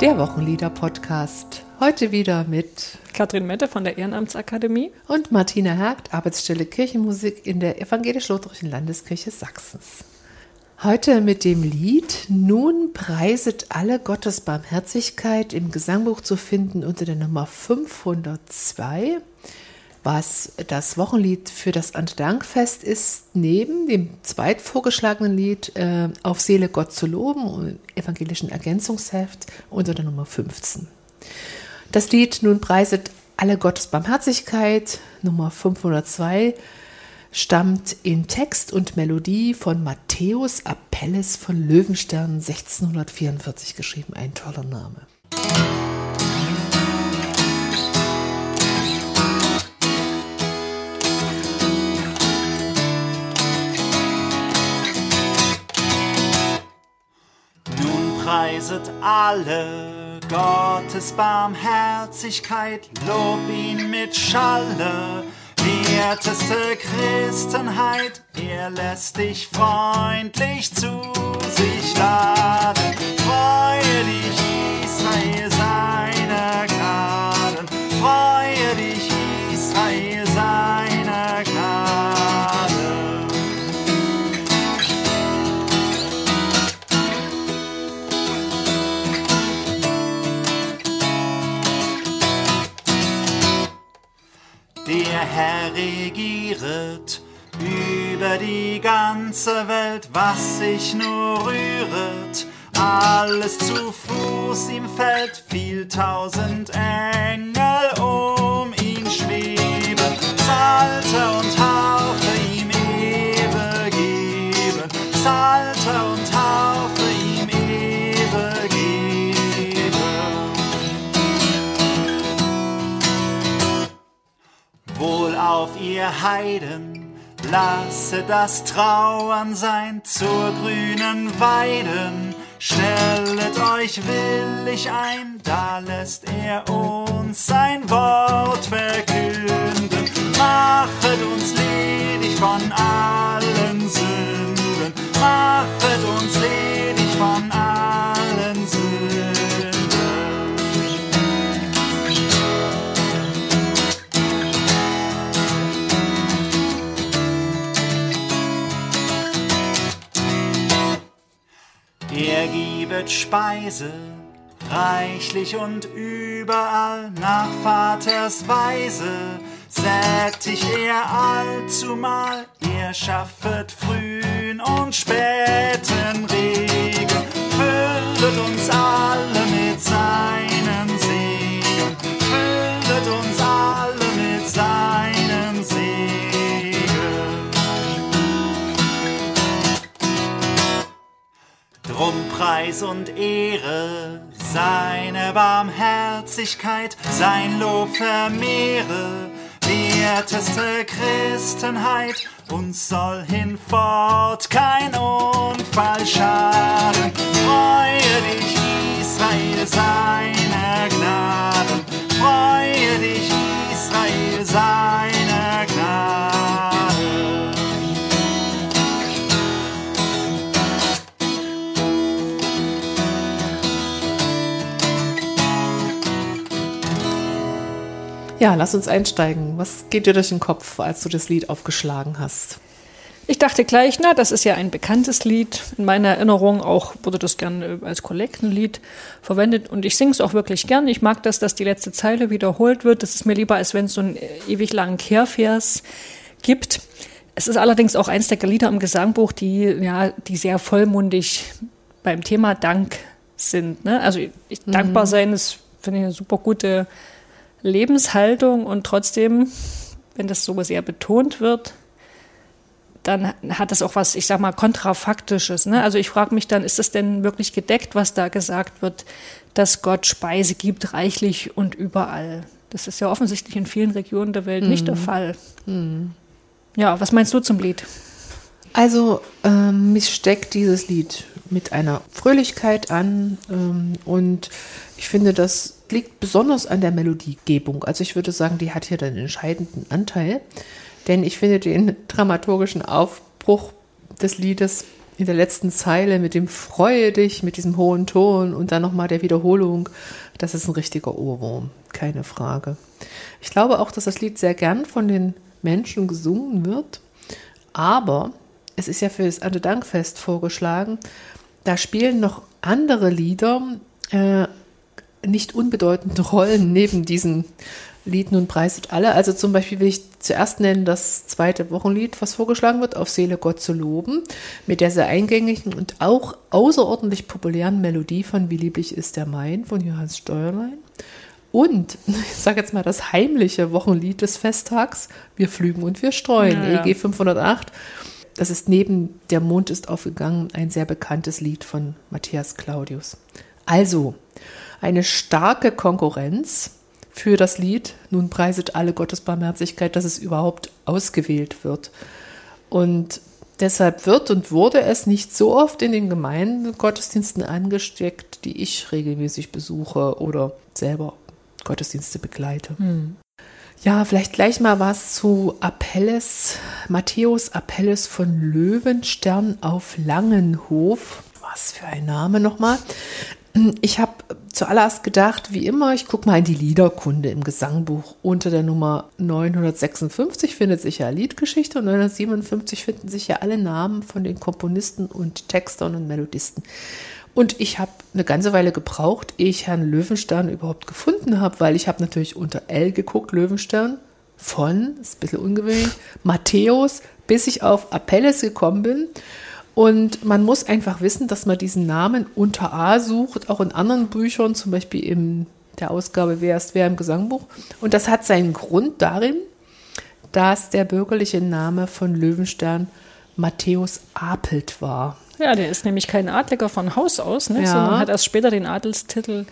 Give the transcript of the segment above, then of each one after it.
Der Wochenlieder-Podcast. Heute wieder mit Katrin Mette von der Ehrenamtsakademie und Martina Hergt, Arbeitsstelle Kirchenmusik in der Evangelisch-Lutherischen Landeskirche Sachsens. Heute mit dem Lied Nun preiset alle Gottes Barmherzigkeit im Gesangbuch zu finden unter der Nummer 502 was das Wochenlied für das Erntedankfest ist, neben dem zweit vorgeschlagenen Lied äh, Auf Seele Gott zu loben, evangelischen Ergänzungsheft unter der Nummer 15. Das Lied Nun preiset alle Gottes Barmherzigkeit, Nummer 502, stammt in Text und Melodie von Matthäus Appelles von Löwenstern 1644 geschrieben. Ein toller Name. Preiset alle Gottes Barmherzigkeit, lob ihn mit Schalle, werteste Christenheit, er lässt dich freundlich zu sich laden. Freue dich, regieret über die ganze Welt, was sich nur rühret. Alles zu Fuß ihm fällt, viel tausend Engel Heiden, lasse das Trauern sein zur grünen Weiden. Stellet euch willig ein, da lässt er uns sein Wort verkünden. Machet uns ledig von allen Sünden, machet uns ledig von Gibet Speise, reichlich und überall nach Vaters Weise, sättigt er allzumal, er schaffet frühen und späten Regen, füllet uns alle mit seinen Preis und Ehre, seine Barmherzigkeit, sein Lob vermehre, werteste Christenheit, uns soll hinfort kein Unfall schaden. Freue dich, Israel, seiner Gnaden, freue dich, Israel, seiner Ja, lass uns einsteigen. Was geht dir durch den Kopf, als du das Lied aufgeschlagen hast? Ich dachte gleich, na, das ist ja ein bekanntes Lied. In meiner Erinnerung auch wurde das gerne als Kollektenlied verwendet und ich singe es auch wirklich gern. Ich mag das, dass die letzte Zeile wiederholt wird. Das ist mir lieber, als wenn es so einen ewig langen Kehrvers gibt. Es ist allerdings auch eins der Lieder im Gesangbuch, die, ja, die sehr vollmundig beim Thema Dank sind. Ne? Also ich, mhm. dankbar sein ist, finde ich, eine super gute Lebenshaltung und trotzdem, wenn das so sehr betont wird, dann hat das auch was, ich sag mal, kontrafaktisches. Ne? Also ich frage mich dann, ist das denn wirklich gedeckt, was da gesagt wird, dass Gott Speise gibt, reichlich und überall? Das ist ja offensichtlich in vielen Regionen der Welt mhm. nicht der Fall. Mhm. Ja, was meinst du zum Lied? Also, ähm, mich steckt dieses Lied mit einer Fröhlichkeit an ähm, und ich finde, das liegt besonders an der Melodiegebung. Also ich würde sagen, die hat hier den entscheidenden Anteil, denn ich finde den dramaturgischen Aufbruch des Liedes in der letzten Zeile mit dem Freue dich, mit diesem hohen Ton und dann nochmal der Wiederholung, das ist ein richtiger Ohrwurm, keine Frage. Ich glaube auch, dass das Lied sehr gern von den Menschen gesungen wird, aber es ist ja für das Erntedankfest vorgeschlagen, da spielen noch andere Lieder äh, nicht unbedeutende Rollen neben diesen Lied nun preiset alle. Also zum Beispiel will ich zuerst nennen das zweite Wochenlied, was vorgeschlagen wird, auf Seele Gott zu loben, mit der sehr eingängigen und auch außerordentlich populären Melodie von Wie lieblich ist der Main von Johannes Steuerlein. Und, ich sage jetzt mal das heimliche Wochenlied des Festtags, Wir flügen und wir streuen, ja, ja. EG 508. Das ist neben Der Mond ist aufgegangen ein sehr bekanntes Lied von Matthias Claudius. Also, eine starke Konkurrenz für das Lied. Nun preiset alle Gottes Barmherzigkeit, dass es überhaupt ausgewählt wird. Und deshalb wird und wurde es nicht so oft in den Gemeindegottesdiensten angesteckt, die ich regelmäßig besuche oder selber Gottesdienste begleite. Hm. Ja, vielleicht gleich mal was zu Apelles, Matthäus Apelles von Löwenstern auf Langenhof. Was für ein Name nochmal. Ich habe zuallererst gedacht, wie immer, ich gucke mal in die Liederkunde im Gesangbuch. Unter der Nummer 956 findet sich ja Liedgeschichte und 957 finden sich ja alle Namen von den Komponisten und Textern und Melodisten. Und ich habe eine ganze Weile gebraucht, ehe ich Herrn Löwenstern überhaupt gefunden habe, weil ich habe natürlich unter L geguckt, Löwenstern, von, ist ein bisschen ungewöhnlich, Matthäus, bis ich auf Apelles gekommen bin. Und man muss einfach wissen, dass man diesen Namen unter A sucht, auch in anderen Büchern, zum Beispiel in der Ausgabe Wer ist wer im Gesangbuch. Und das hat seinen Grund darin, dass der bürgerliche Name von Löwenstern Matthäus Apelt war. Ja, der ist nämlich kein Adliger von Haus aus, ne, ja. sondern hat erst später den Adelstitel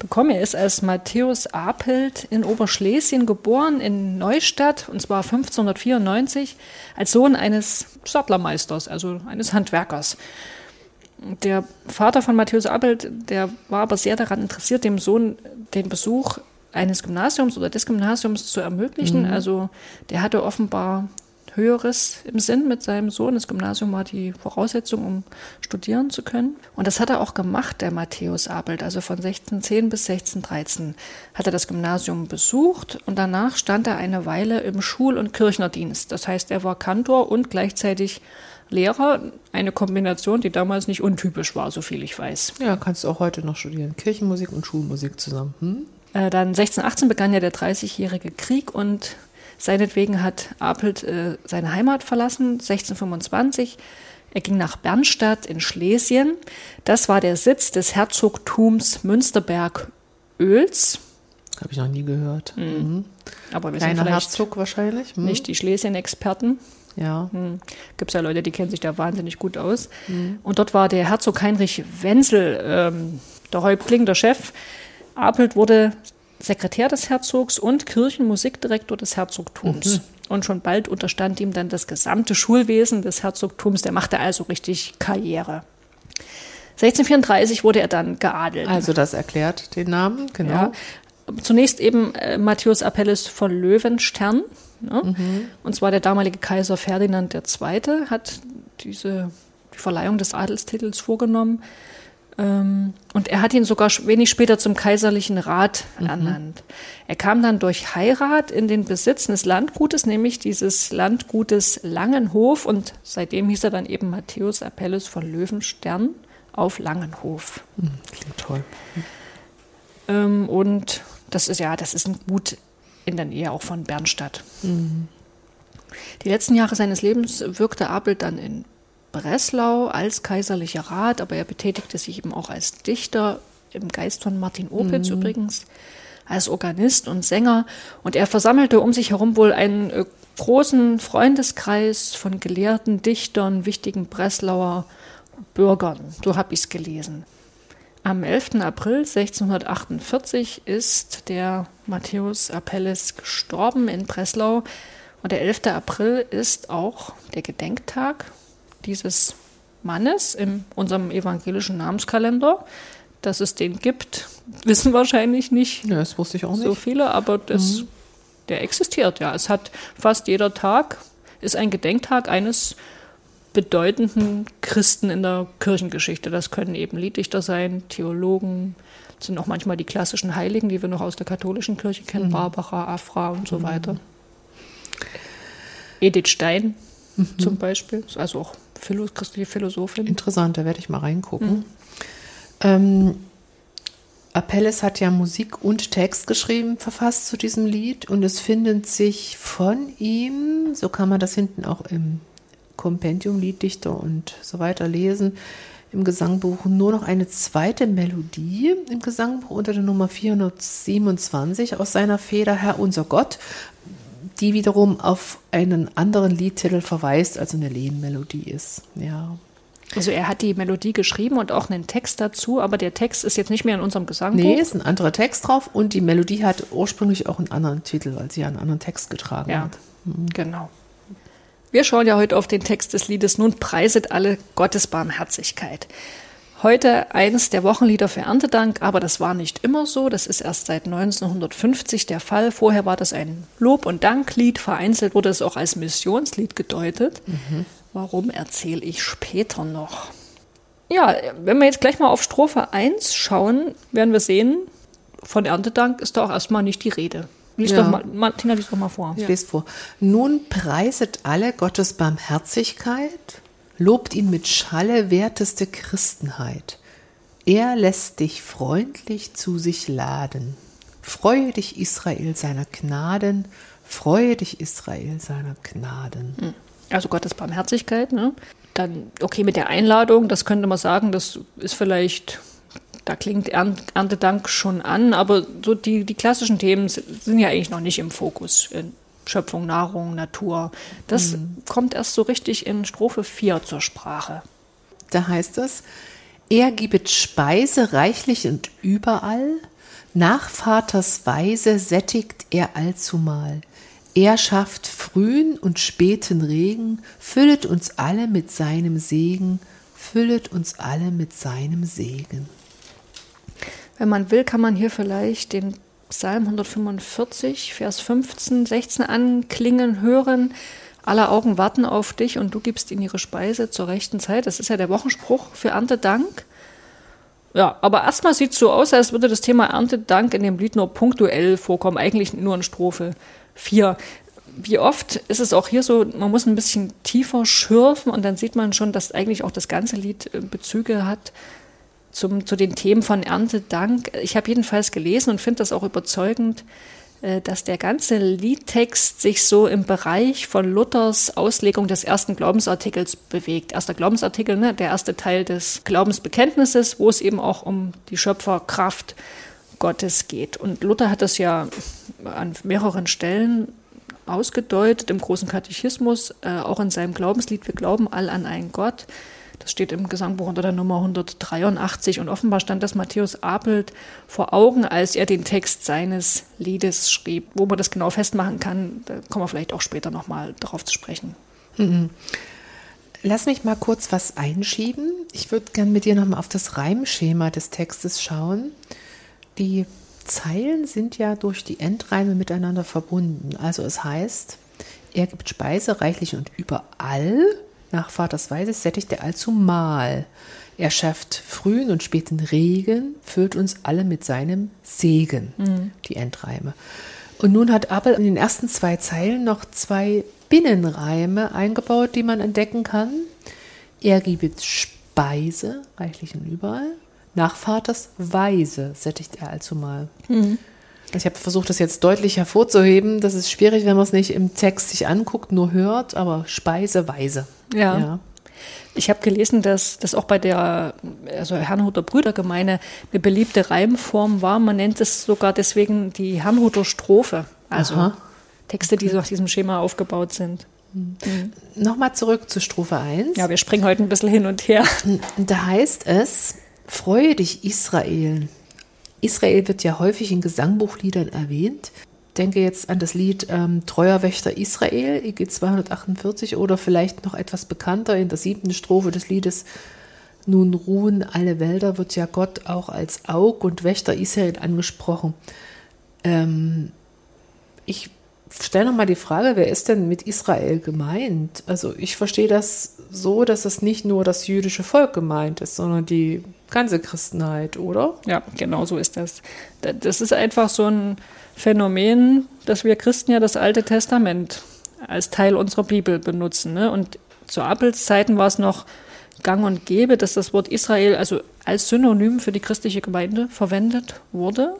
bekommen. Er ist als Matthäus Apelt in Oberschlesien geboren, in Neustadt, und zwar 1594, als Sohn eines Sattlermeisters, also eines Handwerkers. Der Vater von Matthäus Apelt, der war aber sehr daran interessiert, dem Sohn den Besuch eines Gymnasiums oder des Gymnasiums zu ermöglichen. Mhm. Also der hatte offenbar Höheres im Sinn mit seinem Sohn. Das Gymnasium war die Voraussetzung, um studieren zu können. Und das hat er auch gemacht, der Matthäus Abelt. Also von 1610 bis 1613 hat er das Gymnasium besucht und danach stand er eine Weile im Schul- und Kirchnerdienst. Das heißt, er war Kantor und gleichzeitig Lehrer, eine Kombination, die damals nicht untypisch war, so viel ich weiß. Ja, kannst du auch heute noch studieren. Kirchenmusik und Schulmusik zusammen. Hm? Äh, dann 1618 begann ja der Dreißigjährige Krieg und Seinetwegen hat Apelt äh, seine Heimat verlassen, 1625. Er ging nach Bernstadt in Schlesien. Das war der Sitz des Herzogtums Münsterberg-Öls. Habe ich noch nie gehört. Mhm. Mhm. Aber wir Kleiner sind Herzog wahrscheinlich. Mhm. Nicht die Schlesien-Experten. Ja. Mhm. Gibt es ja Leute, die kennen sich da wahnsinnig gut aus. Mhm. Und dort war der Herzog Heinrich Wenzel ähm, der Häuptling, der Chef. Apelt wurde Sekretär des Herzogs und Kirchenmusikdirektor des Herzogtums. Mhm. Und schon bald unterstand ihm dann das gesamte Schulwesen des Herzogtums. Der machte also richtig Karriere. 1634 wurde er dann geadelt. Also das erklärt den Namen, genau. Ja. Zunächst eben äh, Matthäus Apelles von Löwenstern. Ne? Mhm. Und zwar der damalige Kaiser Ferdinand II. hat diese die Verleihung des Adelstitels vorgenommen. Ähm, und er hat ihn sogar wenig später zum kaiserlichen Rat mhm. ernannt. Er kam dann durch Heirat in den Besitz des Landgutes, nämlich dieses Landgutes Langenhof. Und seitdem hieß er dann eben Matthäus Apelles von Löwenstern auf Langenhof. Mhm, klingt toll. Ähm, und das ist ja, das ist ein Gut in der Nähe auch von Bernstadt. Mhm. Die letzten Jahre seines Lebens wirkte Abel dann in Breslau als kaiserlicher Rat, aber er betätigte sich eben auch als Dichter im Geist von Martin Opitz mhm. übrigens, als Organist und Sänger. Und er versammelte um sich herum wohl einen äh, großen Freundeskreis von gelehrten Dichtern, wichtigen Breslauer Bürgern. So habe ich es gelesen. Am 11. April 1648 ist der Matthäus Apelles gestorben in Breslau. Und der 11. April ist auch der Gedenktag dieses Mannes in unserem evangelischen Namenskalender. Dass es den gibt, wissen wahrscheinlich nicht ja, das wusste ich auch nicht. so viele, aber das, mhm. der existiert ja. Es hat fast jeder Tag ist ein Gedenktag eines bedeutenden Christen in der Kirchengeschichte. Das können eben Lieddichter sein, Theologen, sind auch manchmal die klassischen Heiligen, die wir noch aus der katholischen Kirche kennen, mhm. Barbara, Afra und so mhm. weiter. Edith Stein mhm. zum Beispiel, also auch Philo christliche Philosophin. Interessant, da werde ich mal reingucken. Mhm. Ähm, Apelles hat ja Musik und Text geschrieben, verfasst zu diesem Lied und es findet sich von ihm, so kann man das hinten auch im Kompendium Lieddichter und so weiter lesen, im Gesangbuch nur noch eine zweite Melodie im Gesangbuch unter der Nummer 427 aus seiner Feder Herr unser Gott, die wiederum auf einen anderen Liedtitel verweist, also eine Lehnmelodie ist. Ja. Also er hat die Melodie geschrieben und auch einen Text dazu, aber der Text ist jetzt nicht mehr in unserem Gesangbuch. Nee, ist ein anderer Text drauf und die Melodie hat ursprünglich auch einen anderen Titel, weil sie einen anderen Text getragen ja, hat. Mhm. Genau. Wir schauen ja heute auf den Text des Liedes Nun preiset alle Gottes Barmherzigkeit. Heute eines der Wochenlieder für Erntedank, aber das war nicht immer so. Das ist erst seit 1950 der Fall. Vorher war das ein Lob- und Danklied. Vereinzelt wurde es auch als Missionslied gedeutet. Mhm. Warum erzähle ich später noch? Ja, wenn wir jetzt gleich mal auf Strophe 1 schauen, werden wir sehen, von Erntedank ist da auch erstmal nicht die Rede. Lies ja. doch mal, Martina, lies doch mal vor. Ich lese vor. Nun preiset alle Gottes Barmherzigkeit, lobt ihn mit Schalle werteste Christenheit. Er lässt dich freundlich zu sich laden. Freue dich, Israel, seiner Gnaden. Freue dich, Israel, seiner Gnaden. Hm. Also Gottes Barmherzigkeit, ne? Dann, okay, mit der Einladung, das könnte man sagen, das ist vielleicht da klingt Erntedank schon an, aber so die, die klassischen Themen sind ja eigentlich noch nicht im Fokus. Schöpfung, Nahrung, Natur. Das mhm. kommt erst so richtig in Strophe 4 zur Sprache. Da heißt es, er gibet Speise reichlich und überall, nach Vaters Weise sättigt er allzumal. Er schafft frühen und späten Regen, füllet uns alle mit seinem Segen, füllet uns alle mit seinem Segen. Wenn man will, kann man hier vielleicht den Psalm 145, Vers 15, 16 anklingen hören. Alle Augen warten auf dich und du gibst ihnen ihre Speise zur rechten Zeit. Das ist ja der Wochenspruch für Erntedank. Ja, aber erstmal sieht es so aus, als würde das Thema Erntedank in dem Lied nur punktuell vorkommen, eigentlich nur in Strophe 4. Wie oft ist es auch hier so, man muss ein bisschen tiefer schürfen und dann sieht man schon, dass eigentlich auch das ganze Lied äh, Bezüge hat zum, zu den Themen von Erntedank. Ich habe jedenfalls gelesen und finde das auch überzeugend, äh, dass der ganze Liedtext sich so im Bereich von Luthers Auslegung des ersten Glaubensartikels bewegt. Erster Glaubensartikel, ne, der erste Teil des Glaubensbekenntnisses, wo es eben auch um die Schöpferkraft Gottes geht. Und Luther hat das ja an mehreren Stellen ausgedeutet, im großen Katechismus, äh, auch in seinem Glaubenslied, wir glauben all an einen Gott. Das steht im Gesangbuch unter der Nummer 183 und offenbar stand das Matthäus Apelt vor Augen, als er den Text seines Liedes schrieb. Wo man das genau festmachen kann, da kommen wir vielleicht auch später nochmal darauf zu sprechen. Mhm. Lass mich mal kurz was einschieben. Ich würde gerne mit dir nochmal auf das Reimschema des Textes schauen. Die Zeilen sind ja durch die Endreime miteinander verbunden. Also es heißt, er gibt Speise reichlich und überall nach Vaters Weise sättigt er allzumal. Er schafft frühen und späten Regen, füllt uns alle mit seinem Segen, mhm. die Endreime. Und nun hat Abel in den ersten zwei Zeilen noch zwei Binnenreime eingebaut, die man entdecken kann. Er gibt Speise, reichlich und überall. Nach Vaters Weise sättigt er allzumal. Mhm. Ich habe versucht, das jetzt deutlich hervorzuheben. Das ist schwierig, wenn man es nicht im Text sich anguckt, nur hört, aber Speiseweise. Ja. ja. Ich habe gelesen, dass das auch bei der also Herrnhuter Brüdergemeine eine beliebte Reimform war. Man nennt es sogar deswegen die Herrnhuter Strophe. Also Aha. Texte, die nach diesem Schema aufgebaut sind. Mhm. Nochmal zurück zu Strophe 1. Ja, wir springen heute ein bisschen hin und her. Da heißt es, freue dich Israel, Israel wird ja häufig in Gesangbuchliedern erwähnt. Denke jetzt an das Lied ähm, Treuer Wächter Israel, IG 248, oder vielleicht noch etwas bekannter in der siebten Strophe des Liedes Nun ruhen alle Wälder, wird ja Gott auch als Aug und Wächter Israel angesprochen. Ähm, ich stell noch mal die Frage, wer ist denn mit Israel gemeint? Also ich verstehe das so, dass es nicht nur das jüdische Volk gemeint ist, sondern die ganze Christenheit, oder? Ja, genau so ist das. Das ist einfach so ein Phänomen, dass wir Christen ja das Alte Testament als Teil unserer Bibel benutzen. Ne? Und zu Abels Zeiten war es noch gang und gäbe, dass das Wort Israel also als Synonym für die christliche Gemeinde verwendet wurde.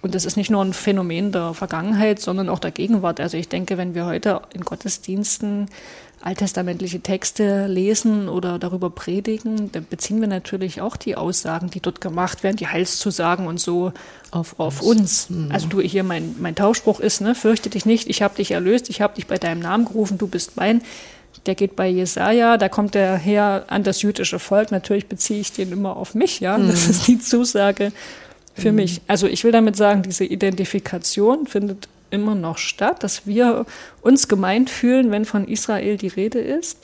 Und das ist nicht nur ein Phänomen der Vergangenheit, sondern auch der Gegenwart. Also ich denke, wenn wir heute in Gottesdiensten alttestamentliche Texte lesen oder darüber predigen, dann beziehen wir natürlich auch die Aussagen, die dort gemacht werden, die Heilszusagen und so auf, auf uns. Mhm. Also du, hier mein, mein Tauschspruch ist, ne, fürchte dich nicht, ich habe dich erlöst, ich habe dich bei deinem Namen gerufen, du bist mein. Der geht bei Jesaja, da kommt er her an das jüdische Volk. Natürlich beziehe ich den immer auf mich, ja. Mhm. Das ist die Zusage für mhm. mich. Also ich will damit sagen, diese Identifikation findet immer noch statt, dass wir uns gemeint fühlen, wenn von Israel die Rede ist.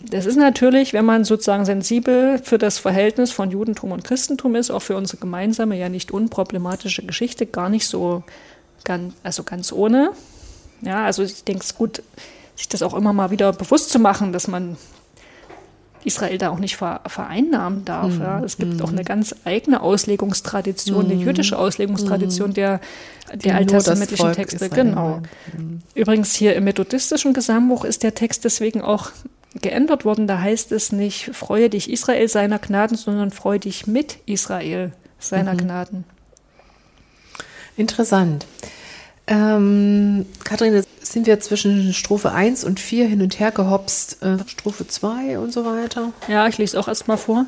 Das ist natürlich, wenn man sozusagen sensibel für das Verhältnis von Judentum und Christentum ist, auch für unsere gemeinsame, ja nicht unproblematische Geschichte, gar nicht so ganz, also ganz ohne. Ja, also ich denke es ist gut, sich das auch immer mal wieder bewusst zu machen, dass man Israel da auch nicht vereinnahmen darf. Mhm. Ja. Es gibt auch eine mhm. ganz eigene Auslegungstradition, eine jüdische Auslegungstradition der, der alttestamentlichen Texte. Genau. Mhm. Übrigens hier im methodistischen Gesangbuch ist der Text deswegen auch geändert worden. Da heißt es nicht, freue dich Israel seiner Gnaden, sondern freue dich mit Israel seiner mhm. Gnaden. Interessant. Ähm, Kathrin, sind wir zwischen Strophe 1 und 4 hin und her gehopst, äh, Strophe 2 und so weiter. Ja, ich lese auch erstmal vor.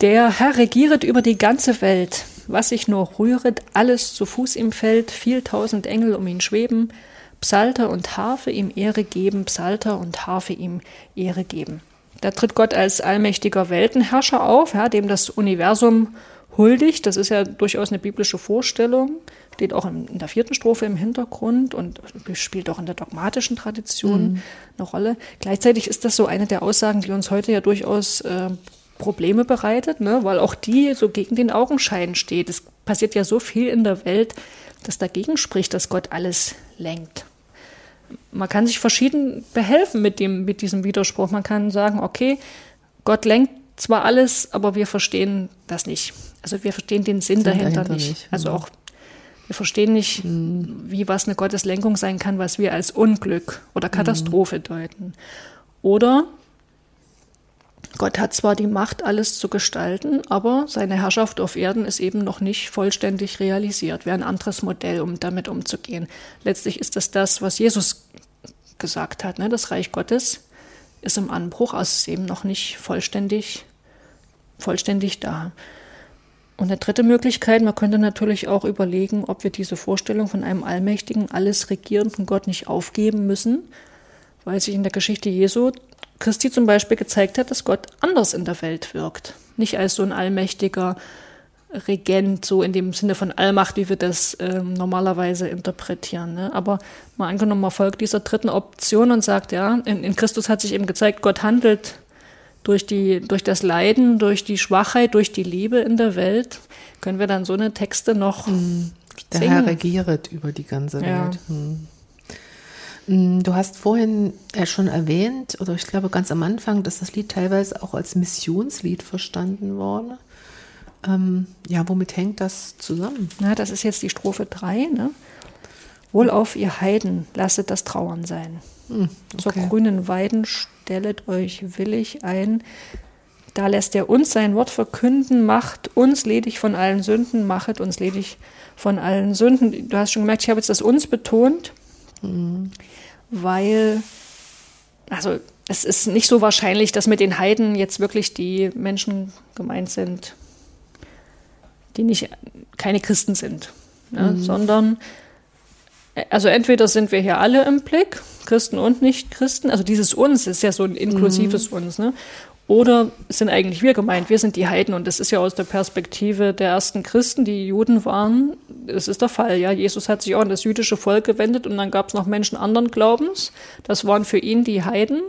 Der Herr regieret über die ganze Welt. Was sich nur rühret, alles zu Fuß ihm fällt, viel tausend Engel um ihn schweben, Psalter und Harfe ihm Ehre geben, Psalter und Harfe ihm Ehre geben. Da tritt Gott als allmächtiger Weltenherrscher auf, ja, dem das Universum huldigt. Das ist ja durchaus eine biblische Vorstellung steht auch in, der vierten Strophe im Hintergrund und spielt auch in der dogmatischen Tradition mhm. eine Rolle. Gleichzeitig ist das so eine der Aussagen, die uns heute ja durchaus äh, Probleme bereitet, ne? weil auch die so gegen den Augenschein steht. Es passiert ja so viel in der Welt, das dagegen spricht, dass Gott alles lenkt. Man kann sich verschieden behelfen mit, dem, mit diesem Widerspruch. Man kann sagen, okay, Gott lenkt zwar alles, aber wir verstehen das nicht. Also wir verstehen den Sinn, Sinn dahinter, dahinter, nicht. nicht. Also mhm. auch wir verstehen nicht, wie was eine Gotteslenkung sein kann, was wir als Unglück oder Katastrophe mhm. deuten. Oder Gott hat zwar die Macht, alles zu gestalten, aber seine Herrschaft auf Erden ist eben noch nicht vollständig realisiert. Wäre ein anderes Modell, um damit umzugehen. Letztlich ist das das, was Jesus gesagt hat. Ne? Das Reich Gottes ist im Anbruch, also ist eben noch nicht vollständig, vollständig da. Und eine dritte Möglichkeit, man könnte natürlich auch überlegen, ob wir diese Vorstellung von einem allmächtigen, alles regierenden Gott nicht aufgeben müssen, weil sich in der Geschichte Jesu Christi zum Beispiel gezeigt hat, dass Gott anders in der Welt wirkt. Nicht als so ein allmächtiger Regent, so in dem Sinne von Allmacht, wie wir das äh, normalerweise interpretieren. Ne? Aber mal angenommen, man folgt dieser dritten Option und sagt, ja, in, in Christus hat sich eben gezeigt, Gott handelt durch, die, durch das Leiden, durch die Schwachheit, durch die Liebe in der Welt, können wir dann so eine Texte noch. Mhm. Der singen. Herr regiert über die ganze ja. Welt. Mhm. Du hast vorhin ja schon erwähnt, oder ich glaube ganz am Anfang, dass das Lied teilweise auch als Missionslied verstanden wurde. Ähm, ja, womit hängt das zusammen? Na, das ist jetzt die Strophe 3. Ne? Wohl auf ihr Heiden, lasset das Trauern sein. Hm, okay. Zur grünen Weiden stellet euch willig ein. Da lässt er uns sein Wort verkünden, macht uns ledig von allen Sünden, machet uns ledig von allen Sünden. Du hast schon gemerkt, ich habe jetzt das uns betont, mhm. weil, also es ist nicht so wahrscheinlich, dass mit den Heiden jetzt wirklich die Menschen gemeint sind, die nicht keine Christen sind, ne, mhm. sondern also entweder sind wir hier alle im Blick, Christen und Nicht-Christen, also dieses uns ist ja so ein inklusives mhm. uns, ne? Oder sind eigentlich wir gemeint? Wir sind die Heiden und das ist ja aus der Perspektive der ersten Christen, die Juden waren, das ist der Fall. Ja, Jesus hat sich auch an das jüdische Volk gewendet und dann gab es noch Menschen anderen Glaubens. Das waren für ihn die Heiden.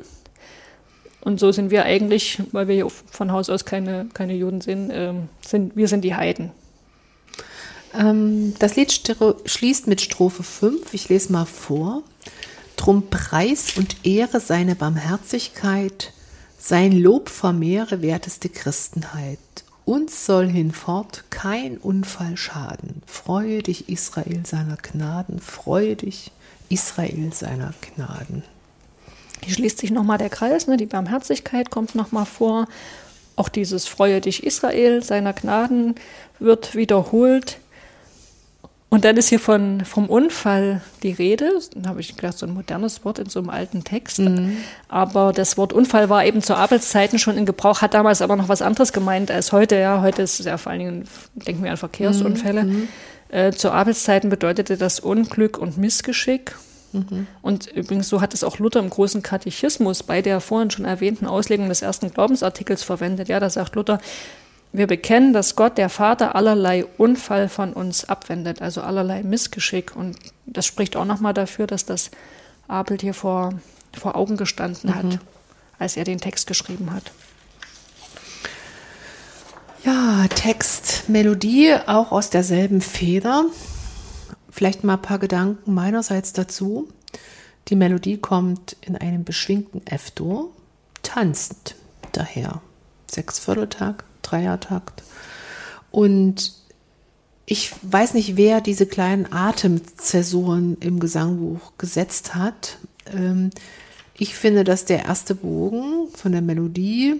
Und so sind wir eigentlich, weil wir hier von Haus aus keine, keine Juden sind, äh, sind wir sind die Heiden. Ähm, das Lied schließt mit Strophe 5. Ich lese mal vor. Drum Preis und Ehre seine Barmherzigkeit, sein Lob vermehre werteste Christenheit. Uns soll hinfort kein Unfall schaden. Freue dich, Israel, seiner Gnaden. Freue dich, Israel, seiner Gnaden. Hier schließt sich nochmal der Kreis, ne? die Barmherzigkeit kommt nochmal vor. Auch dieses Freue dich, Israel, seiner Gnaden wird wiederholt. Und dann ist hier von, vom Unfall die Rede. Da habe ich gedacht, so ein modernes Wort in so einem alten Text. Mhm. Aber das Wort Unfall war eben zu Arbeitszeiten schon in Gebrauch, hat damals aber noch was anderes gemeint als heute. Ja, heute ist es ja vor allen Dingen, denken wir an Verkehrsunfälle. Mhm. Äh, zu Arbeitszeiten bedeutete das Unglück und Missgeschick. Mhm. Und übrigens, so hat es auch Luther im großen Katechismus bei der vorhin schon erwähnten Auslegung des ersten Glaubensartikels verwendet. Ja, da sagt Luther, wir bekennen, dass Gott, der Vater, allerlei Unfall von uns abwendet, also allerlei Missgeschick. Und das spricht auch nochmal dafür, dass das Abel hier vor, vor Augen gestanden mhm. hat, als er den Text geschrieben hat. Ja, Text, Melodie, auch aus derselben Feder. Vielleicht mal ein paar Gedanken meinerseits dazu. Die Melodie kommt in einem beschwingten F-Dur, tanzend daher. Sechsvierteltag, Dreiertakt. Und ich weiß nicht, wer diese kleinen Atemzäsuren im Gesangbuch gesetzt hat. Ähm, ich finde, dass der erste Bogen von der Melodie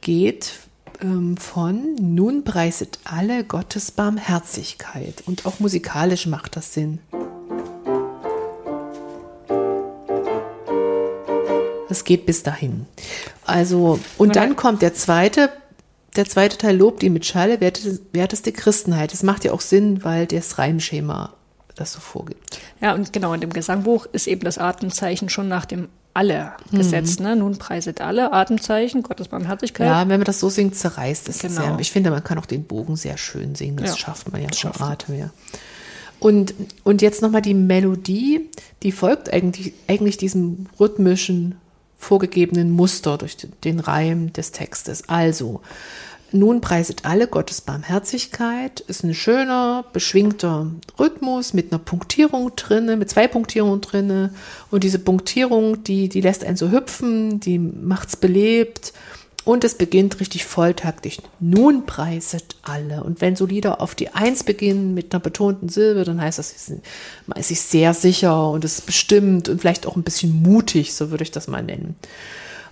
geht ähm, von Nun preiset alle Gottes Barmherzigkeit. Und auch musikalisch macht das Sinn. Es geht bis dahin. Also, und dann kommt der zweite der zweite Teil lobt ihn mit Schale, werteste Christenheit. Das macht ja auch Sinn, weil das Reimschema das so vorgibt. Ja, und genau, in dem Gesangbuch ist eben das Atemzeichen schon nach dem alle mhm. gesetzt. Ne? Nun preiset alle Atemzeichen, Gottes Barmherzigkeit. Ja, wenn man das so singt, zerreißt es genau. sehr. Ich finde, man kann auch den Bogen sehr schön singen. Das ja, schafft man ja schon Atem. Ja. Und, und jetzt nochmal die Melodie, die folgt eigentlich, eigentlich diesem rhythmischen vorgegebenen Muster durch den Reim des Textes. Also, nun preiset alle Gottes Barmherzigkeit, ist ein schöner, beschwingter Rhythmus mit einer Punktierung drinne, mit zwei Punktierungen drinne. Und diese Punktierung, die, die lässt einen so hüpfen, die macht's belebt. Und es beginnt richtig volltaktisch. Nun preiset alle. Und wenn so Lieder auf die Eins beginnen mit einer betonten Silbe, dann heißt das, man ist sich sehr sicher und es ist bestimmt und vielleicht auch ein bisschen mutig, so würde ich das mal nennen.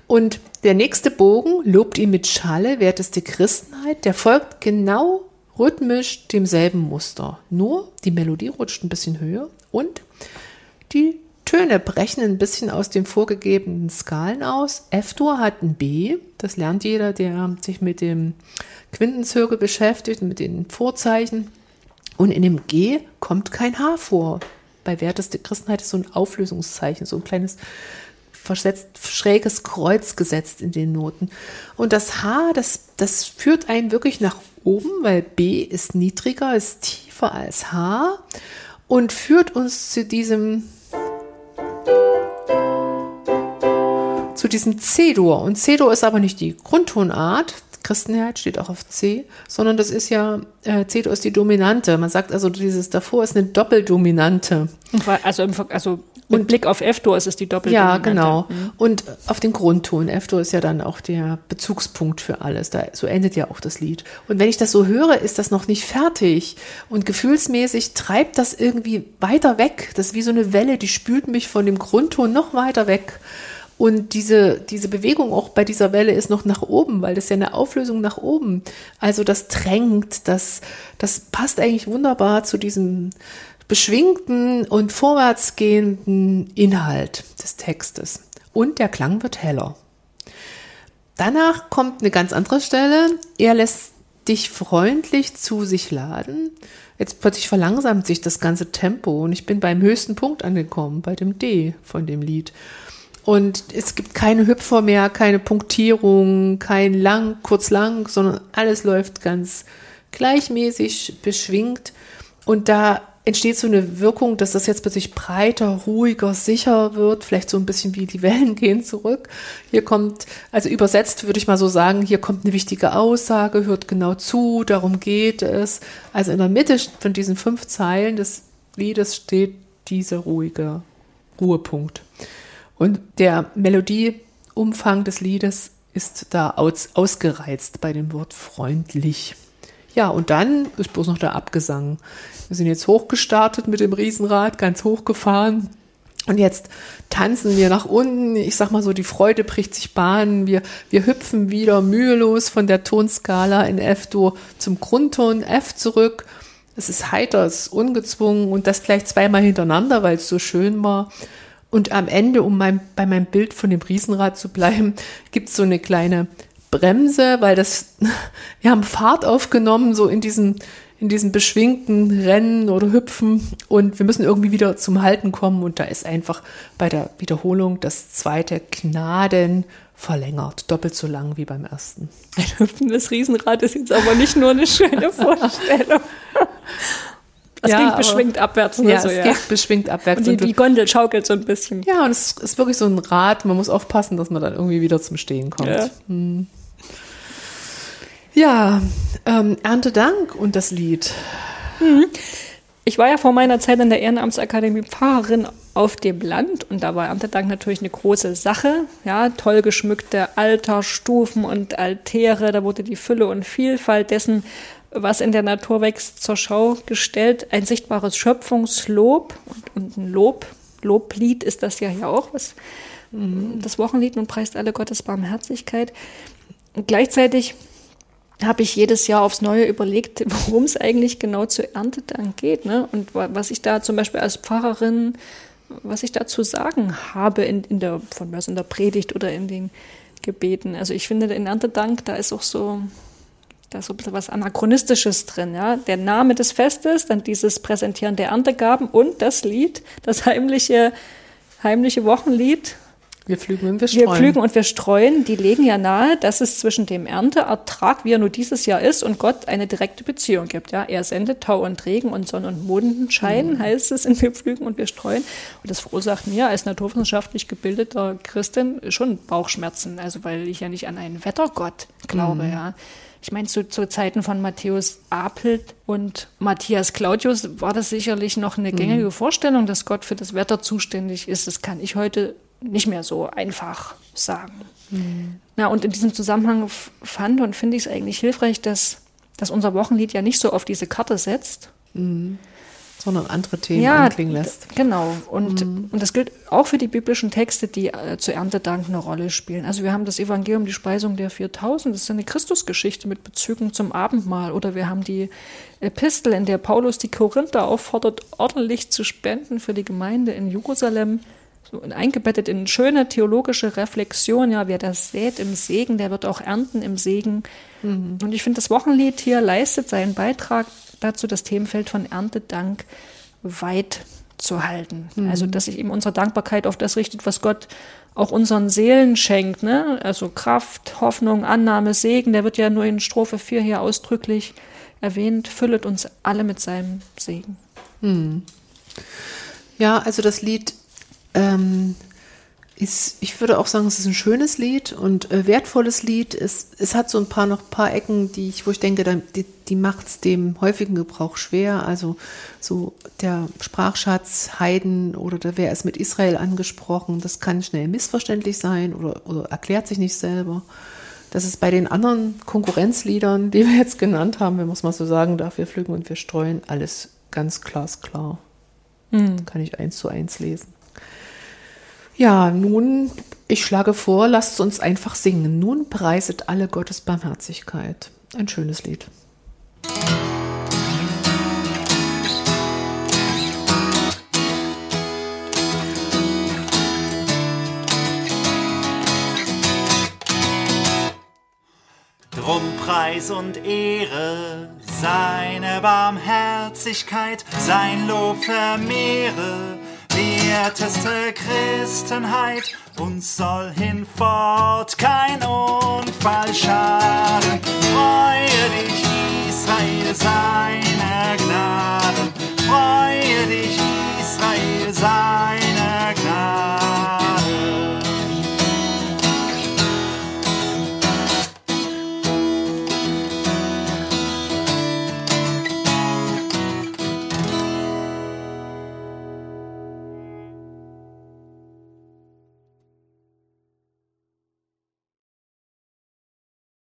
Und der nächste Bogen lobt ihn mit Schale, werteste Christenheit, der folgt genau rhythmisch demselben Muster. Nur die Melodie rutscht ein bisschen höher und die Töne brechen ein bisschen aus den vorgegebenen Skalen aus. F-Dur hat ein B, das lernt jeder, der sich mit dem Quintenzirkel beschäftigt, mit den Vorzeichen. Und in dem G kommt kein H vor. Bei werteste Christenheit ist so ein Auflösungszeichen, so ein kleines versetzt, schräges Kreuz gesetzt in den Noten. Und das H, das, das führt einen wirklich nach oben, weil B ist niedriger, ist tiefer als H und führt uns zu diesem zu diesem C-Dur. Und C-Dur ist aber nicht die Grundtonart, Christenheit steht auch auf C, sondern das ist ja, äh, C-Dur ist die Dominante. Man sagt also, dieses davor ist eine Doppeldominante. Also, im, also mit und, Blick auf F-Dur ist es die Doppeldominante. Ja, genau. Mhm. Und auf den Grundton. F-Dur ist ja dann auch der Bezugspunkt für alles. Da, so endet ja auch das Lied. Und wenn ich das so höre, ist das noch nicht fertig. Und gefühlsmäßig treibt das irgendwie weiter weg. Das ist wie so eine Welle, die spült mich von dem Grundton noch weiter weg. Und diese, diese Bewegung auch bei dieser Welle ist noch nach oben, weil das ist ja eine Auflösung nach oben. Also das drängt, das, das passt eigentlich wunderbar zu diesem beschwingten und vorwärtsgehenden Inhalt des Textes. Und der Klang wird heller. Danach kommt eine ganz andere Stelle. Er lässt dich freundlich zu sich laden. Jetzt plötzlich verlangsamt sich das ganze Tempo und ich bin beim höchsten Punkt angekommen, bei dem D von dem Lied. Und es gibt keine Hüpfer mehr, keine Punktierung, kein lang, kurz lang, sondern alles läuft ganz gleichmäßig beschwingt. Und da entsteht so eine Wirkung, dass das jetzt plötzlich breiter, ruhiger, sicher wird, vielleicht so ein bisschen wie die Wellen gehen zurück. Hier kommt, also übersetzt würde ich mal so sagen, hier kommt eine wichtige Aussage, hört genau zu, darum geht es. Also in der Mitte von diesen fünf Zeilen des Liedes steht dieser ruhige Ruhepunkt. Und der Melodieumfang des Liedes ist da aus, ausgereizt bei dem Wort freundlich. Ja, und dann ist bloß noch der Abgesang. Wir sind jetzt hochgestartet mit dem Riesenrad, ganz hochgefahren. Und jetzt tanzen wir nach unten. Ich sag mal so, die Freude bricht sich Bahn. Wir, wir hüpfen wieder mühelos von der Tonskala in F-Dur zum Grundton F zurück. Es ist heiter, es ist ungezwungen und das gleich zweimal hintereinander, weil es so schön war. Und am Ende, um mein, bei meinem Bild von dem Riesenrad zu bleiben, gibt es so eine kleine Bremse, weil das, wir haben Fahrt aufgenommen, so in diesem, in diesem beschwingten Rennen oder Hüpfen und wir müssen irgendwie wieder zum Halten kommen und da ist einfach bei der Wiederholung das zweite Gnaden verlängert, doppelt so lang wie beim ersten. Ein hüpfendes Riesenrad ist jetzt aber nicht nur eine schöne Vorstellung. Das ja, ging beschwingt abwärts. Ja, so, es ja. geht beschwingt abwärts. Und die, die Gondel schaukelt so ein bisschen. Ja, und es ist wirklich so ein Rad. Man muss aufpassen, dass man dann irgendwie wieder zum Stehen kommt. Ja. Hm. Ja, ähm, Erntedank und das Lied. Mhm. Ich war ja vor meiner Zeit in der Ehrenamtsakademie Pfarrerin auf dem Land und da war Erntedank natürlich eine große Sache. Ja, toll geschmückte Altarstufen und Altäre, da wurde die Fülle und Vielfalt dessen, was in der Natur wächst, zur Schau gestellt. Ein sichtbares Schöpfungslob und, und ein Lob, Loblied ist das ja hier auch, was mhm. das Wochenlied nun preist alle Gottes Barmherzigkeit. Und gleichzeitig habe ich jedes Jahr aufs Neue überlegt, worum es eigentlich genau zu Erntedank geht. Ne? Und was ich da zum Beispiel als Pfarrerin, was ich da zu sagen habe in, in der, von was in der Predigt oder in den Gebeten. Also ich finde, in Erntedank, da ist auch so, da ist so ein bisschen was Anachronistisches drin, ja. Der Name des Festes, dann dieses Präsentieren der Erntegaben und das Lied, das heimliche, heimliche Wochenlied, wir pflügen und wir streuen. Wir pflügen und wir streuen, die legen ja nahe, dass es zwischen dem Ernteertrag, wie er nur dieses Jahr ist, und Gott eine direkte Beziehung gibt. Ja, er sendet Tau und Regen und Sonne und Mondenschein, mhm. heißt es in wir pflügen und wir streuen. Und das verursacht mir als naturwissenschaftlich gebildeter Christin schon Bauchschmerzen, also weil ich ja nicht an einen Wettergott glaube, mhm. ja. Ich meine, zu, zu Zeiten von Matthäus Apelt und Matthias Claudius war das sicherlich noch eine gängige mhm. Vorstellung, dass Gott für das Wetter zuständig ist. Das kann ich heute nicht mehr so einfach sagen. Mhm. Na, und in diesem Zusammenhang fand und finde ich es eigentlich hilfreich, dass, dass unser Wochenlied ja nicht so auf diese Karte setzt. Mhm. Sondern andere Themen ja, anklingen lässt. Genau. Und, mhm. und das gilt auch für die biblischen Texte, die äh, zu Erntedank eine Rolle spielen. Also wir haben das Evangelium, die Speisung der 4000, das ist eine Christusgeschichte mit Bezügen zum Abendmahl. Oder wir haben die Epistel, in der Paulus die Korinther auffordert, ordentlich zu spenden für die Gemeinde in Jerusalem so eingebettet in schöne theologische Reflexion. Ja, wer das sät im Segen, der wird auch ernten im Segen. Mhm. Und ich finde, das Wochenlied hier leistet seinen Beitrag dazu, das Themenfeld von Erntedank weit zu halten. Mhm. Also, dass sich eben unsere Dankbarkeit auf das richtet, was Gott auch unseren Seelen schenkt. Ne? Also Kraft, Hoffnung, Annahme, Segen, der wird ja nur in Strophe 4 hier ausdrücklich erwähnt, füllet uns alle mit seinem Segen. Mhm. Ja, also das Lied ähm, ist, ich würde auch sagen, es ist ein schönes Lied und äh, wertvolles Lied. Es, es hat so ein paar noch paar Ecken, die ich, wo ich denke, die, die macht es dem häufigen Gebrauch schwer. Also so der Sprachschatz Heiden oder da wer ist mit Israel angesprochen, das kann schnell missverständlich sein oder, oder erklärt sich nicht selber. Das ist bei den anderen Konkurrenzliedern, die wir jetzt genannt haben, wenn man es mal so sagen darf, wir pflügen und wir streuen, alles ganz glasklar. Mhm. Kann ich eins zu eins lesen. Ja, nun, ich schlage vor, lasst uns einfach singen. Nun preiset alle Gottes Barmherzigkeit. Ein schönes Lied. Drum Preis und Ehre, seine Barmherzigkeit, sein Lob vermehre werteste Christenheit uns soll hinfort kein Unfall schaden. Freue dich, Israel, seiner Gnade. Freue dich, Israel, seiner